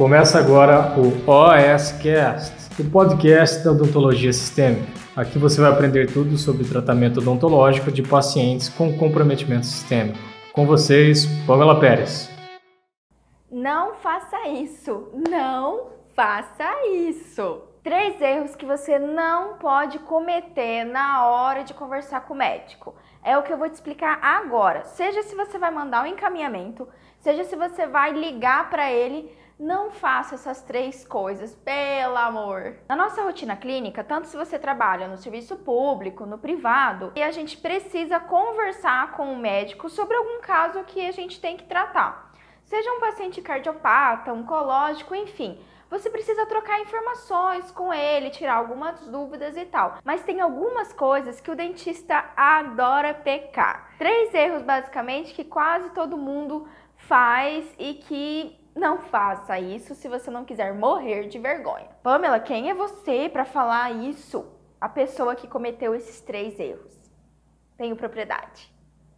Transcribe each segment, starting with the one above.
Começa agora o OSCast, o podcast da odontologia sistêmica. Aqui você vai aprender tudo sobre tratamento odontológico de pacientes com comprometimento sistêmico. Com vocês, Pamela Pérez. Não faça isso! Não faça isso! Três erros que você não pode cometer na hora de conversar com o médico. É o que eu vou te explicar agora. Seja se você vai mandar um encaminhamento, seja se você vai ligar para ele não faça essas três coisas, pelo amor. Na nossa rotina clínica, tanto se você trabalha no serviço público, no privado, e a gente precisa conversar com o médico sobre algum caso que a gente tem que tratar. Seja um paciente cardiopata, oncológico, enfim, você precisa trocar informações com ele, tirar algumas dúvidas e tal. Mas tem algumas coisas que o dentista adora pecar. Três erros, basicamente, que quase todo mundo faz e que não faça isso se você não quiser morrer de vergonha. Pamela, quem é você para falar isso? A pessoa que cometeu esses três erros. Tenho propriedade.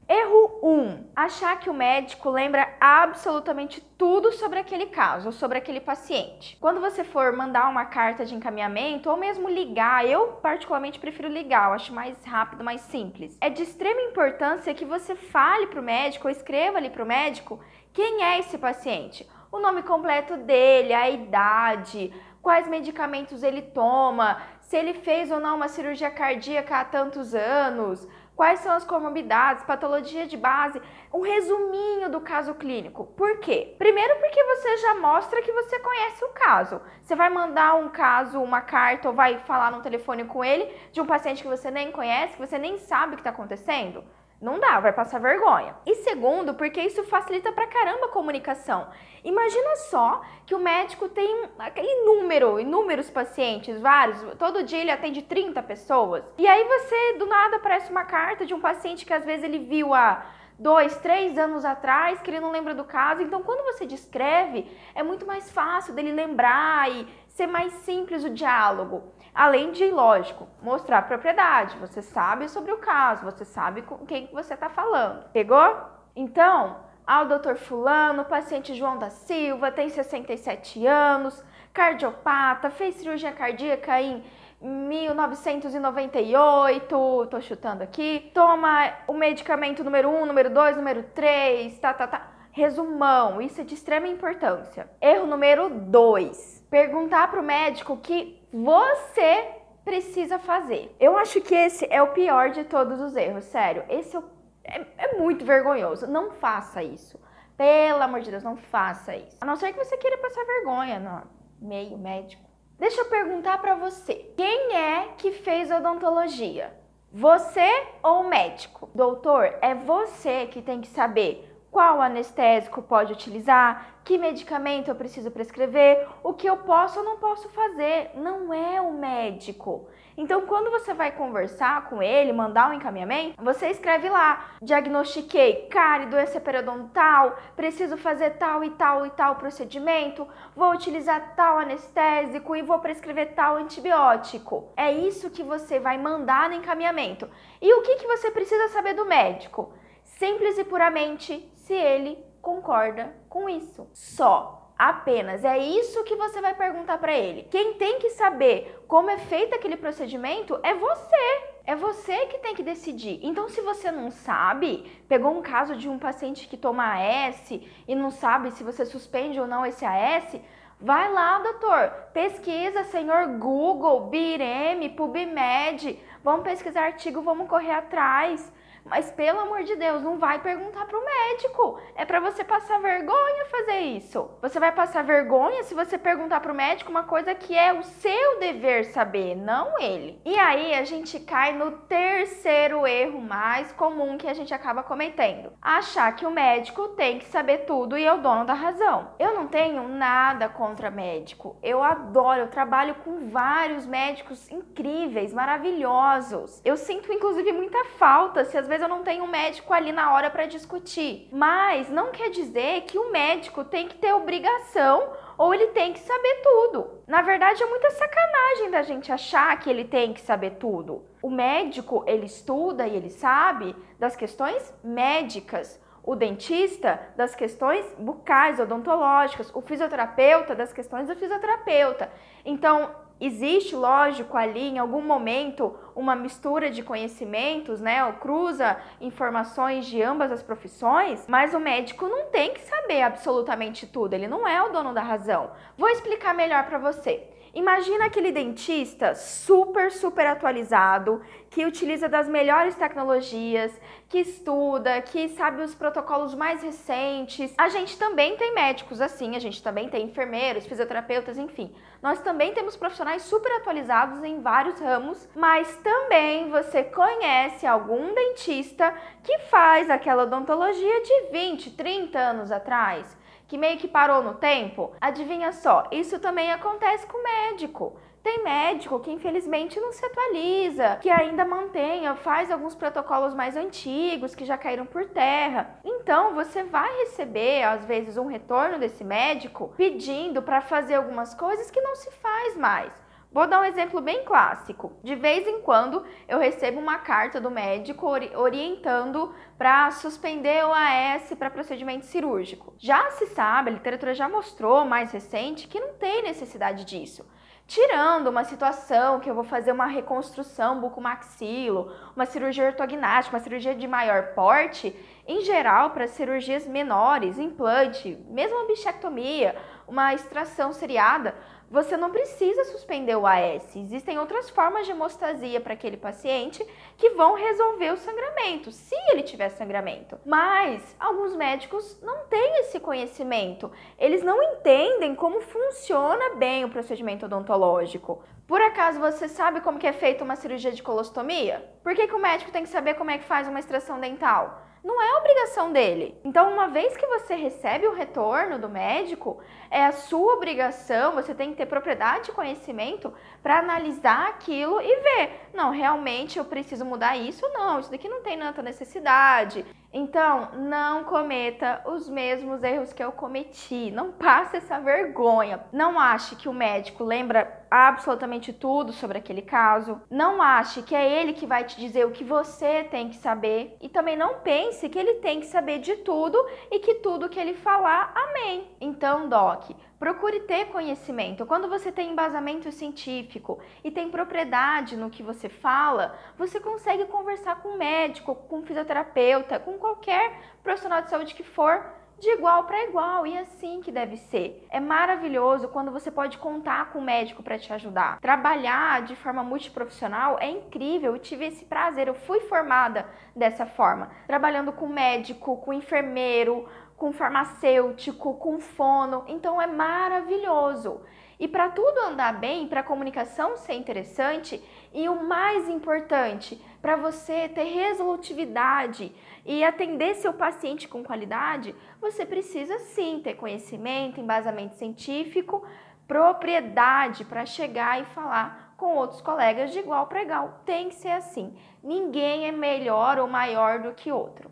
Erro 1. Um, achar que o médico lembra absolutamente tudo sobre aquele caso sobre aquele paciente. Quando você for mandar uma carta de encaminhamento ou mesmo ligar, eu particularmente prefiro ligar, eu acho mais rápido, mais simples. É de extrema importância que você fale para o médico ou escreva ali para o médico quem é esse paciente o nome completo dele, a idade, quais medicamentos ele toma, se ele fez ou não uma cirurgia cardíaca há tantos anos, quais são as comorbidades, patologia de base, um resuminho do caso clínico. Por quê? Primeiro porque você já mostra que você conhece o caso. Você vai mandar um caso, uma carta ou vai falar no telefone com ele de um paciente que você nem conhece, que você nem sabe o que está acontecendo. Não dá, vai passar vergonha. E segundo, porque isso facilita pra caramba a comunicação. Imagina só que o médico tem aquele número, inúmeros pacientes, vários, todo dia ele atende 30 pessoas. E aí você, do nada, aparece uma carta de um paciente que às vezes ele viu há dois, três anos atrás, que ele não lembra do caso. Então, quando você descreve, é muito mais fácil dele lembrar e ser mais simples o diálogo. Além de, lógico, mostrar a propriedade. Você sabe sobre o caso, você sabe com quem você está falando. Pegou? Então, ao doutor Fulano, paciente João da Silva, tem 67 anos, cardiopata, fez cirurgia cardíaca em 1998, tô chutando aqui. Toma o medicamento número 1, número 2, número 3, tá, tá, tá. Resumão, isso é de extrema importância. Erro número 2. Perguntar para o médico que você precisa fazer. Eu acho que esse é o pior de todos os erros, sério. Esse é, é, é muito vergonhoso. Não faça isso. Pelo amor de Deus, não faça isso. A não ser que você queira passar vergonha no meio médico. Deixa eu perguntar para você. Quem é que fez odontologia? Você ou o médico? Doutor, é você que tem que saber qual anestésico pode utilizar, que medicamento eu preciso prescrever, o que eu posso ou não posso fazer. Não é o médico. Então, quando você vai conversar com ele, mandar um encaminhamento, você escreve lá: diagnostiquei cárie, doença periodontal, preciso fazer tal e tal e tal procedimento, vou utilizar tal anestésico e vou prescrever tal antibiótico. É isso que você vai mandar no encaminhamento. E o que, que você precisa saber do médico? Simples e puramente se ele concorda com isso. Só. Apenas é isso que você vai perguntar para ele. Quem tem que saber como é feito aquele procedimento é você. É você que tem que decidir. Então, se você não sabe, pegou um caso de um paciente que toma AS e não sabe se você suspende ou não esse AS, vai lá, doutor, pesquisa, senhor Google, BIREM, PubMed, vamos pesquisar artigo, vamos correr atrás. Mas pelo amor de Deus, não vai perguntar pro médico. É para você passar vergonha fazer isso. Você vai passar vergonha se você perguntar pro médico uma coisa que é o seu dever saber, não ele. E aí a gente cai no terceiro erro mais comum que a gente acaba cometendo: achar que o médico tem que saber tudo e é o dono da razão. Eu não tenho nada contra médico. Eu adoro, eu trabalho com vários médicos incríveis, maravilhosos. Eu sinto inclusive muita falta se às vezes eu não tenho um médico ali na hora para discutir. Mas não quer dizer que o médico tem que ter obrigação ou ele tem que saber tudo. Na verdade, é muita sacanagem da gente achar que ele tem que saber tudo. O médico, ele estuda e ele sabe das questões médicas. o dentista das questões bucais, odontológicas, o fisioterapeuta das questões do fisioterapeuta. Então, existe, lógico, ali em algum momento uma mistura de conhecimentos, né? Ou cruza informações de ambas as profissões, mas o médico não tem que saber absolutamente tudo, ele não é o dono da razão. Vou explicar melhor para você. Imagina aquele dentista super, super atualizado, que utiliza das melhores tecnologias, que estuda, que sabe os protocolos mais recentes. A gente também tem médicos assim, a gente também tem enfermeiros, fisioterapeutas, enfim. Nós também temos profissionais super atualizados em vários ramos, mas também você conhece algum dentista que faz aquela odontologia de 20, 30 anos atrás que meio que parou no tempo? Adivinha só, isso também acontece com o médico. Tem médico que infelizmente não se atualiza, que ainda mantém, faz alguns protocolos mais antigos que já caíram por terra. Então você vai receber às vezes um retorno desse médico pedindo para fazer algumas coisas que não se faz mais. Vou dar um exemplo bem clássico. De vez em quando eu recebo uma carta do médico orientando para suspender o AS para procedimento cirúrgico. Já se sabe, a literatura já mostrou mais recente que não tem necessidade disso. Tirando uma situação que eu vou fazer uma reconstrução bucomaxilo, uma cirurgia ortognática, uma cirurgia de maior porte, em geral, para cirurgias menores, implante, mesmo bichectomia, uma extração seriada, você não precisa suspender o AS. Existem outras formas de hemostasia para aquele paciente que vão resolver o sangramento, se ele tiver sangramento. Mas alguns médicos não têm esse conhecimento. Eles não entendem como funciona bem o procedimento odontológico. Por acaso você sabe como que é feita uma cirurgia de colostomia? Por que, que o médico tem que saber como é que faz uma extração dental? Não é obrigação dele. Então, uma vez que você recebe o retorno do médico, é a sua obrigação, você tem que ter propriedade de conhecimento para analisar aquilo e ver, não, realmente eu preciso mudar isso, não, isso daqui não tem tanta necessidade. Então, não cometa os mesmos erros que eu cometi. Não passe essa vergonha. Não ache que o médico lembra absolutamente tudo sobre aquele caso. Não ache que é ele que vai te dizer o que você tem que saber. E também não pense que ele tem que saber de tudo e que tudo que ele falar, amém. Então, Doc, Procure ter conhecimento. Quando você tem embasamento científico e tem propriedade no que você fala, você consegue conversar com um médico, com um fisioterapeuta, com qualquer profissional de saúde que for de igual para igual e é assim que deve ser. É maravilhoso quando você pode contar com o médico para te ajudar. Trabalhar de forma multiprofissional é incrível. Eu tive esse prazer, eu fui formada dessa forma, trabalhando com médico, com enfermeiro, com farmacêutico, com fono. Então é maravilhoso. E para tudo andar bem, para a comunicação ser interessante e o mais importante, para você ter resolutividade e atender seu paciente com qualidade, você precisa sim ter conhecimento, embasamento científico, propriedade para chegar e falar com outros colegas de igual para igual. Tem que ser assim. Ninguém é melhor ou maior do que outro.